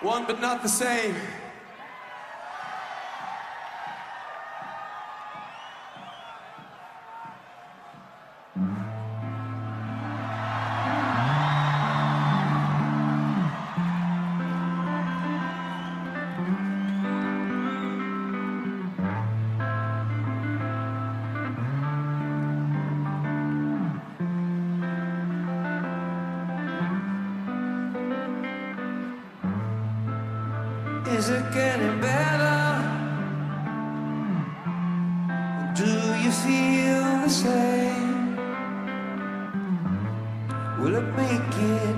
One but not the same. Is it getting better? Do you feel the same? Will it make it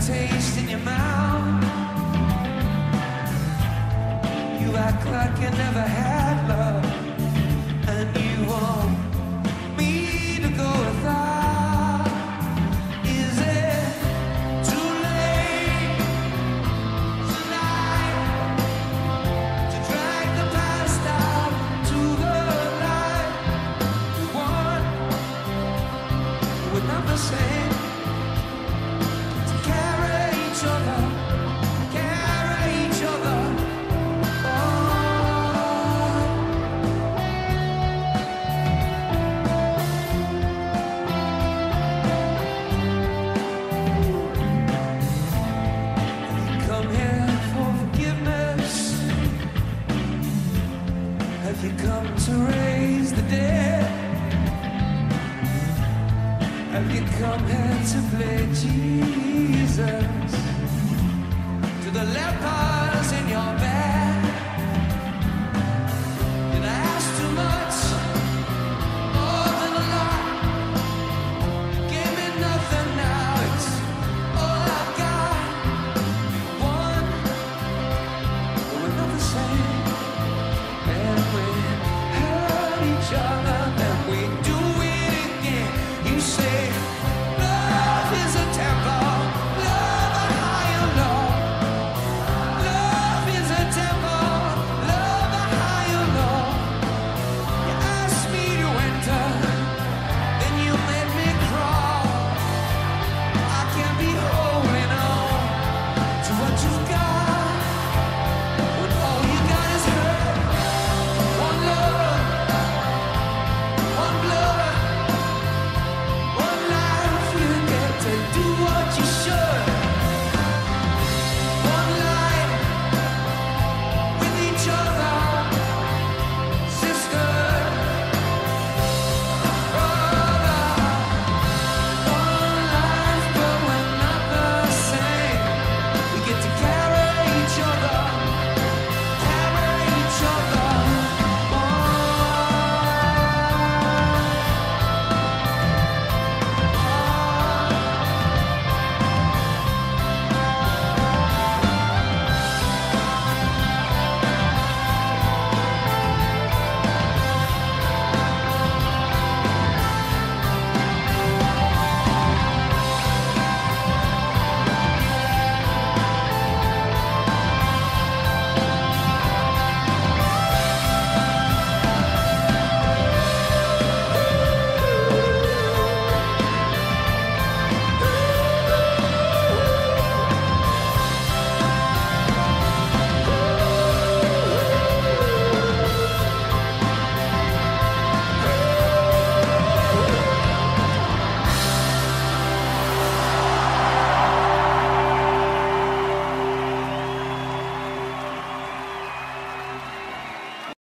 taste in your mouth. You act like you never had love and you want me to go without. Is it too late tonight to drag the past out to the light? One, we're not the same. Have you come here to play Jesus? To the lepers in your bed?